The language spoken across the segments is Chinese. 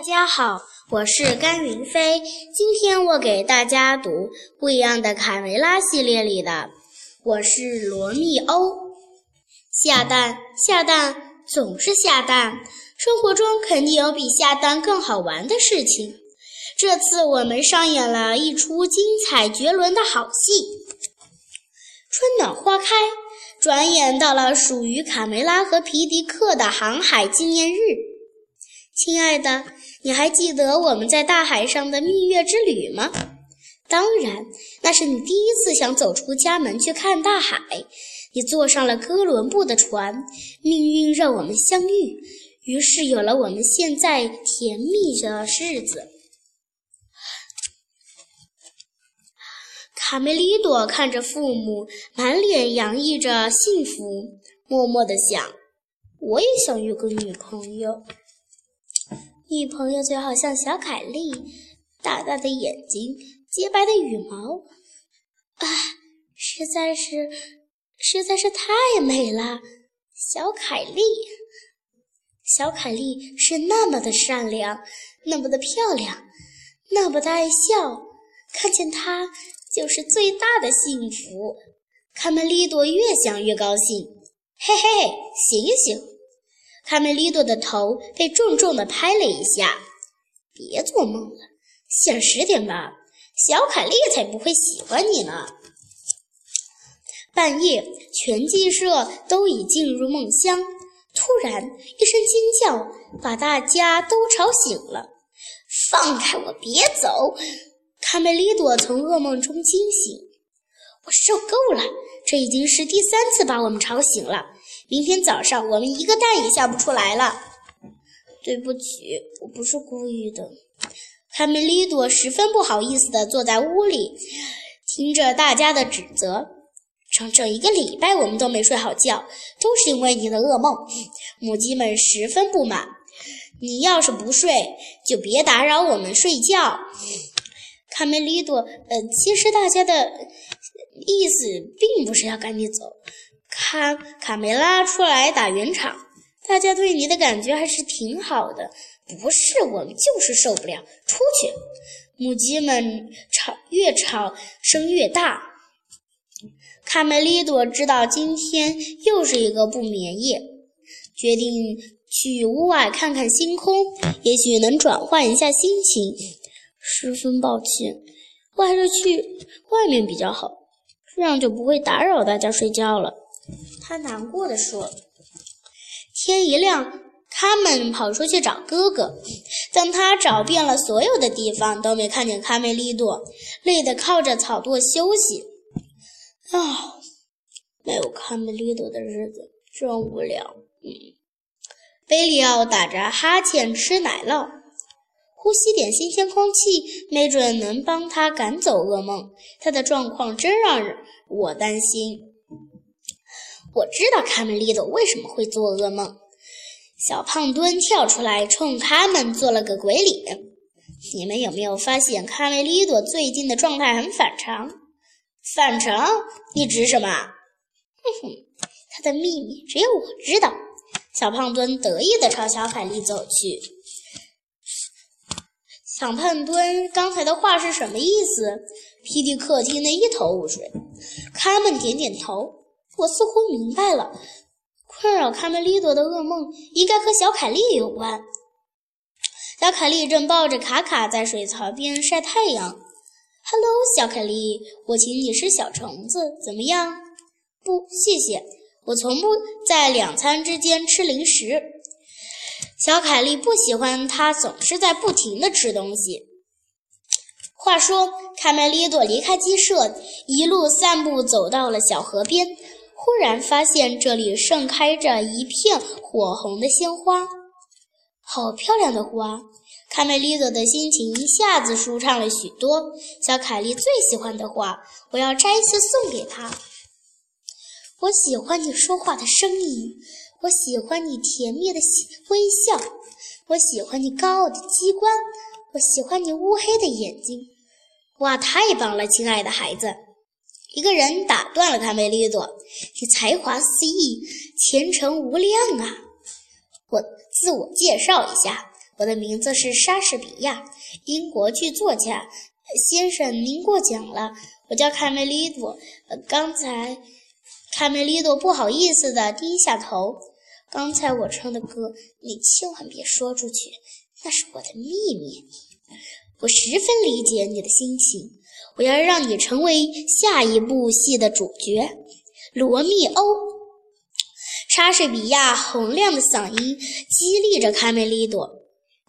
大家好，我是甘云飞。今天我给大家读《不一样的卡梅拉》系列里的《我是罗密欧》。下蛋，下蛋，总是下蛋。生活中肯定有比下蛋更好玩的事情。这次我们上演了一出精彩绝伦的好戏。春暖花开，转眼到了属于卡梅拉和皮迪克的航海纪念日。亲爱的，你还记得我们在大海上的蜜月之旅吗？当然，那是你第一次想走出家门去看大海。你坐上了哥伦布的船，命运让我们相遇，于是有了我们现在甜蜜的日子。卡梅利多看着父母，满脸洋溢着幸福，默默地想：“我也想有个女朋友。”女朋友最好像小凯莉，大大的眼睛，洁白的羽毛，啊，实在是，实在是太美了。小凯莉，小凯莉是那么的善良，那么的漂亮，那么的爱笑，看见她就是最大的幸福。卡梅利多越想越高兴，嘿嘿，醒醒！卡梅利多的头被重重地拍了一下，别做梦了，现实点吧。小凯莉才不会喜欢你呢。半夜，全鸡舍都已进入梦乡。突然，一声尖叫把大家都吵醒了。放开我，别走！卡梅利多从噩梦中惊醒。我受够了，这已经是第三次把我们吵醒了。明天早上我们一个蛋也下不出来了。对不起，我不是故意的。卡梅利多十分不好意思地坐在屋里，听着大家的指责。整整一个礼拜我们都没睡好觉，都是因为你的噩梦。母鸡们十分不满。你要是不睡，就别打扰我们睡觉。卡梅利多，呃，其实大家的意思并不是要赶你走。卡卡梅拉出来打圆场，大家对你的感觉还是挺好的。不是我们就是受不了，出去！母鸡们吵，越吵声越大。卡梅利多知道今天又是一个不眠夜，决定去屋外看看星空，也许能转换一下心情。十分抱歉，我还是去外面比较好，这样就不会打扰大家睡觉了。他难过的说：“天一亮，他们跑出去找哥哥。等他找遍了所有的地方，都没看见卡梅利多，累得靠着草垛休息。啊，没有卡梅利多的日子真无聊。”嗯，贝里奥打着哈欠吃奶酪，呼吸点新鲜空气，没准能帮他赶走噩梦。他的状况真让我担心。我知道卡梅利多为什么会做噩梦。小胖墩跳出来，冲他们做了个鬼脸。你们有没有发现卡梅利多最近的状态很反常？反常？你指什么？哼哼，他的秘密只有我知道。小胖墩得意地朝小凯莉走去。小胖墩刚才的话是什么意思？皮迪克听得一头雾水。他们点点头。我似乎明白了，困扰卡梅利多的噩梦应该和小凯莉有关。小凯莉正抱着卡卡在水槽边晒太阳。“Hello，小凯莉，我请你吃小虫子，怎么样？”“不，谢谢，我从不在两餐之间吃零食。”小凯莉不喜欢他总是在不停地吃东西。话说，卡梅利多离开鸡舍，一路散步走到了小河边。忽然发现这里盛开着一片火红的鲜花，好漂亮的花！卡梅利多的心情一下子舒畅了许多。小凯莉最喜欢的花，我要摘一些送给她。我喜欢你说话的声音，我喜欢你甜蜜的微笑，我喜欢你高傲的机关，我喜欢你乌黑的眼睛。哇，太棒了，亲爱的孩子！一个人打断了卡梅利多：“你才华四溢，前程无量啊！”我自我介绍一下，我的名字是莎士比亚，英国剧作家。先生，您过奖了，我叫卡梅利多。刚才，卡梅利多不好意思地低下头。刚才我唱的歌，你千万别说出去，那是我的秘密。我十分理解你的心情，我要让你成为下一部戏的主角——罗密欧。莎士比亚洪亮的嗓音激励着卡梅利多：“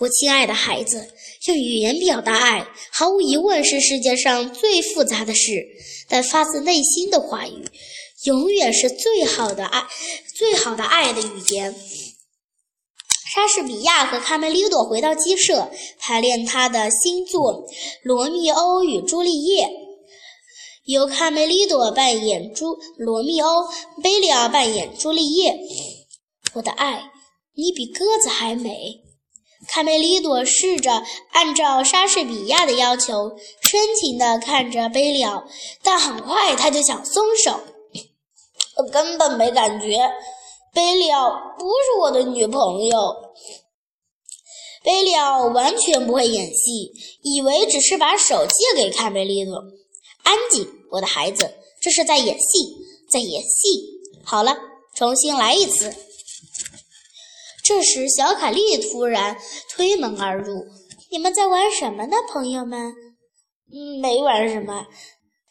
我亲爱的孩子，用语言表达爱，毫无疑问是世界上最复杂的事。但发自内心的话语，永远是最好的爱，最好的爱的语言。”莎士比亚和卡梅利多回到鸡舍，排练他的新作《罗密欧与朱丽叶》。由卡梅利多扮演朱罗密欧，贝利奥扮演朱丽叶。我的爱，你比鸽子还美。卡梅利多试着按照莎士比亚的要求，深情地看着贝利奥，但很快他就想松手。我根本没感觉，贝利奥不是我的女朋友。贝利奥完全不会演戏，以为只是把手借给卡梅利多。安静，我的孩子，这是在演戏，在演戏。好了，重新来一次。这时，小凯莉突然推门而入：“你们在玩什么呢，朋友们？”“嗯，没玩什么。”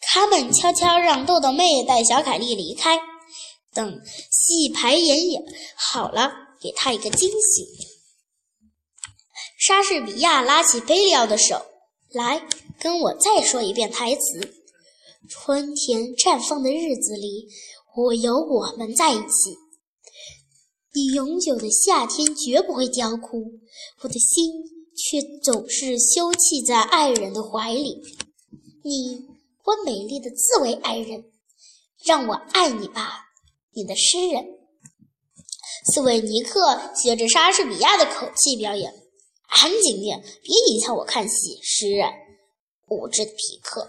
卡门悄悄让豆豆妹带小凯莉离开，等戏排演演好了，给他一个惊喜。莎士比亚拉起贝利奥的手：“来，跟我再说一遍台词。”春天绽放的日子里，我有我们在一起。你永久的夏天绝不会凋枯，我的心却总是休憩在爱人的怀里。你，我美丽的自卫爱人，让我爱你吧，你的诗人。斯维尼克学着莎士比亚的口气表演：“安静点，别影响我看戏。”诗人，无知的皮克。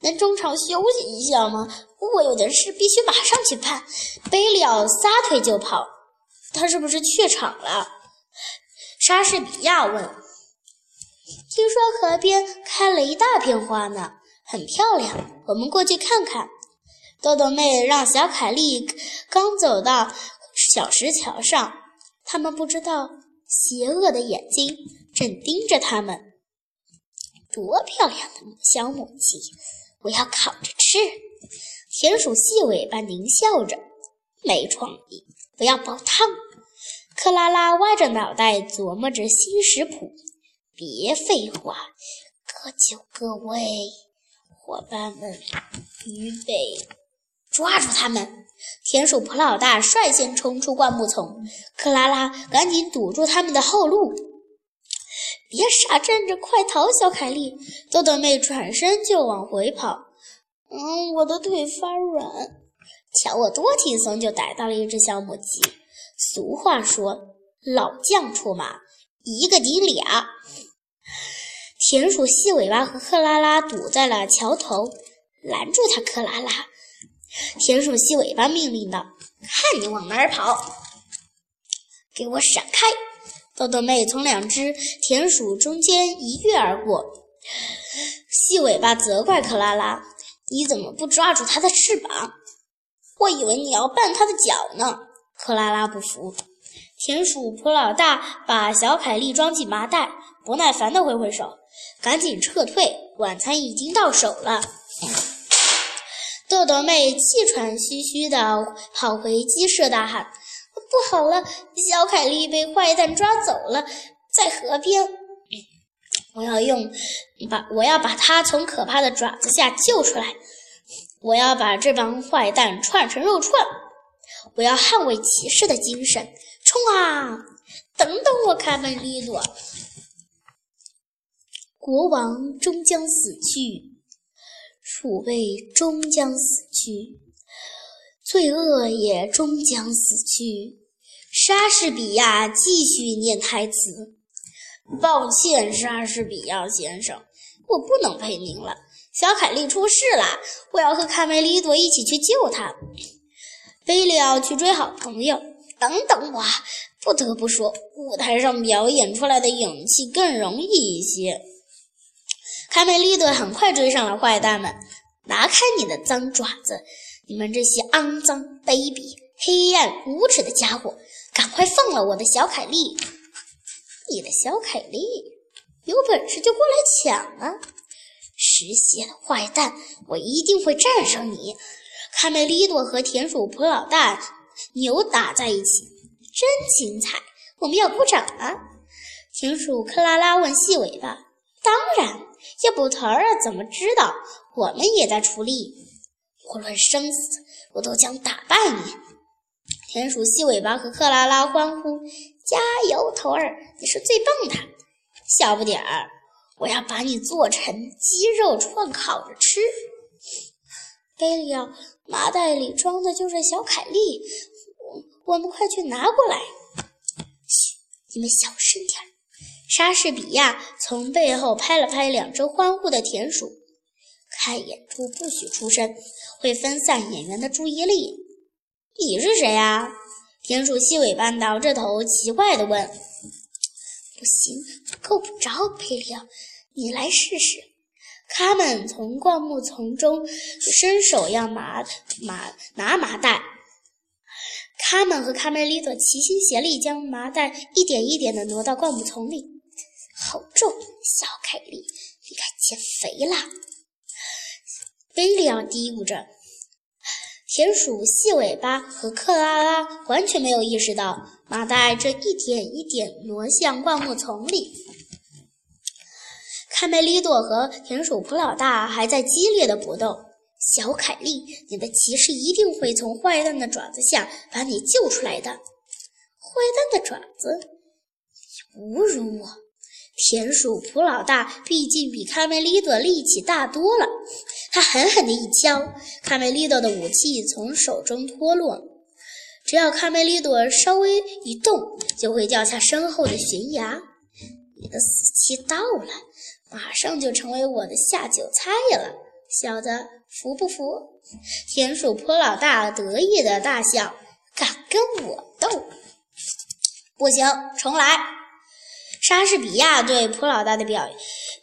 能中场休息一下吗？我有点事必须马上去办。贝利奥撒腿就跑，他是不是怯场了？莎士比亚问。听说河边开了一大片花呢，很漂亮，我们过去看看。豆豆妹让小凯莉刚走到小石桥上，他们不知道邪恶的眼睛正盯着他们。多漂亮的小母鸡！我要烤着吃。田鼠细尾巴狞笑着，没创意。不要煲汤。克拉拉歪着脑袋琢磨着新食谱。别废话，各就各位。伙伴们，预备，抓住他们！田鼠普老大率先冲出灌木丛，克拉拉赶紧堵住他们的后路。别傻站着，快逃！小凯莉，豆豆妹转身就往回跑。嗯，我的腿发软。瞧我多轻松，就逮到了一只小母鸡。俗话说，老将出马，一个顶俩。田鼠细尾巴和克拉拉堵在了桥头，拦住他。克拉拉，田鼠细尾巴命令道：“看你往哪儿跑！给我闪开！”豆豆妹从两只田鼠中间一跃而过，细尾巴责怪克拉拉：“你怎么不抓住它的翅膀？我以为你要绊它的脚呢。”克拉拉不服。田鼠普老大把小凯莉装进麻袋，不耐烦地挥挥手：“赶紧撤退，晚餐已经到手了。”豆豆妹气喘吁吁地跑回鸡舍，大喊。不好了，小凯莉被坏蛋抓走了，在河边。我要用把我要把它从可怕的爪子下救出来。我要把这帮坏蛋串成肉串。我要捍卫骑士的精神，冲啊！等等我，卡梅利多。国王终将死去，储备终将死去。罪恶也终将死去。莎士比亚继续念台词：“抱歉，莎士比亚先生，我不能陪您了。小凯莉出事了，我要和卡梅利多一起去救她。贝利奥去追好朋友。等等我，不得不说，舞台上表演出来的勇气更容易一些。卡梅利多很快追上了坏蛋们，拿开你的脏爪子！你们这些肮脏、卑鄙、黑暗、无耻的家伙，赶快放了我的小凯莉！你的小凯莉，有本事就过来抢啊！嗜血的坏蛋，我一定会战胜你！卡梅利多和田鼠普老大扭打在一起。真精彩！我们要鼓掌啊！田鼠克拉拉问细尾巴：“当然，要不头儿怎么知道我们也在出力？无论生死，我都将打败你！”田鼠细尾巴和克拉拉欢呼：“加油，头儿！你是最棒的！小不点儿，我要把你做成鸡肉串烤着吃。”贝利奥，麻袋里装的就是小凯莉。我们快去拿过来！嘘，你们小声点莎士比亚从背后拍了拍两只欢呼的田鼠。看演出不许出声，会分散演员的注意力。你是谁呀？田鼠细尾巴挠着头，奇怪地问。不行，够不着，佩里奥，你来试试。他们从灌木丛中伸手要麻麻拿麻袋。他们和卡梅利多齐心协力，将麻袋一点一点地挪到灌木丛里。好重，小凯莉，你该减肥了。贝利奥嘀咕着。田鼠细尾巴和克拉拉完全没有意识到麻袋正一点一点挪向灌木丛里。卡梅利多和田鼠普老大还在激烈的搏斗。小凯莉，你的骑士一定会从坏蛋的爪子下把你救出来的。坏蛋的爪子，你侮辱我！田鼠普老大毕竟比卡梅利多力气大多了，他狠狠地一敲，卡梅利多的武器从手中脱落。只要卡梅利多稍微一动，就会掉下身后的悬崖。你的死期到了，马上就成为我的下酒菜了，小子。服不服？田鼠坡老大得意的大笑：“敢跟我斗？不行，重来！”莎士比亚对普老大的表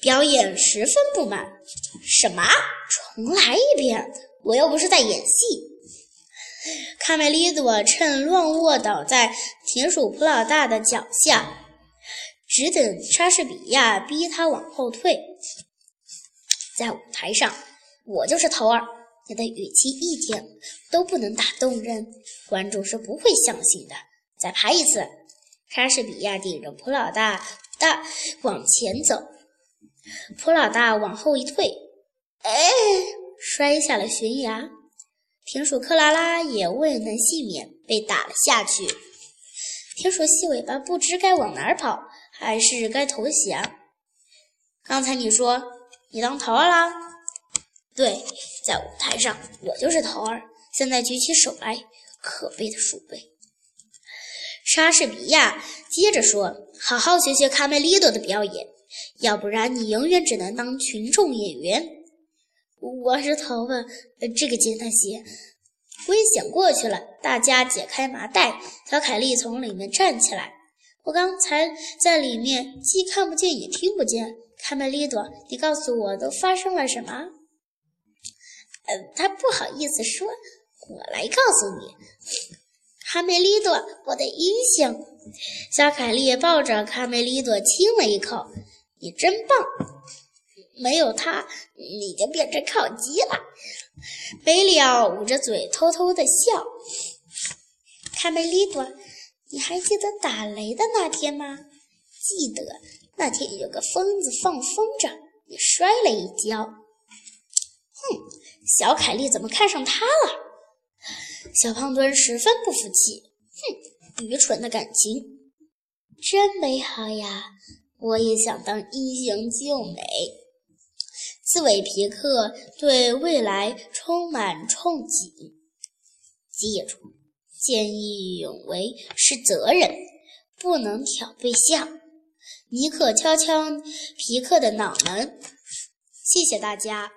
表演十分不满：“什么？重来一遍？我又不是在演戏！”卡梅利多趁乱卧倒在田鼠普老大的脚下，只等莎士比亚逼他往后退，在舞台上。我就是头儿，你的语气一点都不能打动人，观众是不会相信的。再拍一次。莎士比亚顶着普老大大往前走，普老大往后一退，哎，摔下了悬崖。田鼠克拉拉也未能幸免，被打了下去。田鼠细尾巴不知该往哪儿跑，还是该投降。刚才你说你当头儿了？对，在舞台上我就是头儿。现在举起手来，可悲的鼠辈！莎士比亚接着说：“好好学学卡梅利多的表演，要不然你永远只能当群众演员。”我是头发，这个简单些。危险过去了，大家解开麻袋，小凯莉从里面站起来。我刚才在里面既看不见也听不见。卡梅利多，你告诉我都发生了什么？呃，他不好意思说，我来告诉你，卡梅利多，我的英雄。小凯莉抱着卡梅利多亲了一口，你真棒，没有他你就变成烤鸡了。贝里奥捂着嘴偷偷的笑。卡梅利多，你还记得打雷的那天吗？记得，那天有个疯子放风筝，你摔了一跤。哼。小凯莉怎么看上他了？小胖墩十分不服气。哼，愚蠢的感情，真美好呀！我也想当英雄救美。刺猬皮克对未来充满憧憬。记住，见义勇为是责任，不能挑对象。尼克敲敲皮克的脑门。谢谢大家。